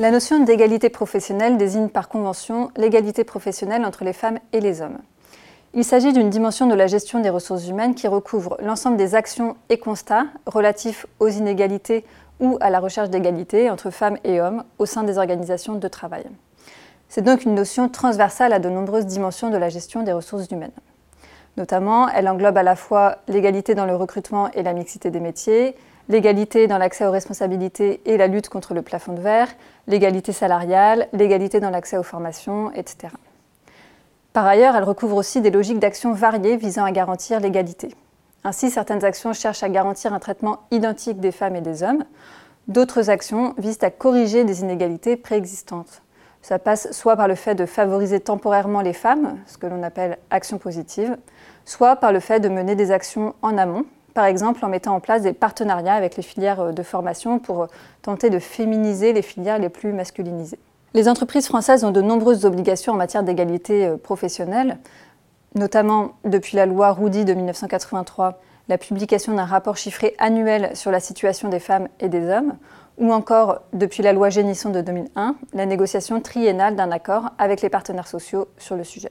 La notion d'égalité professionnelle désigne par convention l'égalité professionnelle entre les femmes et les hommes. Il s'agit d'une dimension de la gestion des ressources humaines qui recouvre l'ensemble des actions et constats relatifs aux inégalités ou à la recherche d'égalité entre femmes et hommes au sein des organisations de travail. C'est donc une notion transversale à de nombreuses dimensions de la gestion des ressources humaines. Notamment, elle englobe à la fois l'égalité dans le recrutement et la mixité des métiers, l'égalité dans l'accès aux responsabilités et la lutte contre le plafond de verre, l'égalité salariale, l'égalité dans l'accès aux formations, etc. Par ailleurs, elle recouvre aussi des logiques d'action variées visant à garantir l'égalité. Ainsi, certaines actions cherchent à garantir un traitement identique des femmes et des hommes. D'autres actions visent à corriger des inégalités préexistantes. Ça passe soit par le fait de favoriser temporairement les femmes, ce que l'on appelle action positive, soit par le fait de mener des actions en amont, par exemple en mettant en place des partenariats avec les filières euh, de formation pour euh, tenter de féminiser les filières les plus masculinisées. Les entreprises françaises ont de nombreuses obligations en matière d'égalité euh, professionnelle, notamment depuis la loi Roudy de 1983, la publication d'un rapport chiffré annuel sur la situation des femmes et des hommes, ou encore depuis la loi Génisson de 2001, la négociation triennale d'un accord avec les partenaires sociaux sur le sujet.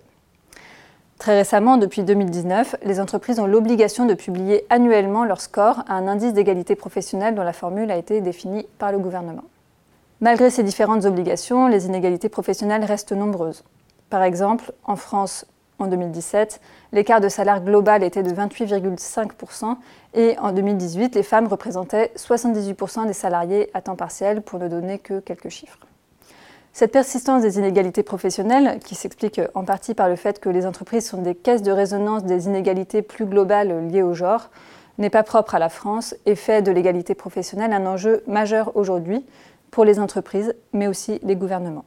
Très récemment, depuis 2019, les entreprises ont l'obligation de publier annuellement leur score à un indice d'égalité professionnelle dont la formule a été définie par le gouvernement. Malgré ces différentes obligations, les inégalités professionnelles restent nombreuses. Par exemple, en France, en 2017, l'écart de salaire global était de 28,5% et en 2018, les femmes représentaient 78% des salariés à temps partiel, pour ne donner que quelques chiffres. Cette persistance des inégalités professionnelles, qui s'explique en partie par le fait que les entreprises sont des caisses de résonance des inégalités plus globales liées au genre, n'est pas propre à la France et fait de l'égalité professionnelle un enjeu majeur aujourd'hui pour les entreprises, mais aussi les gouvernements.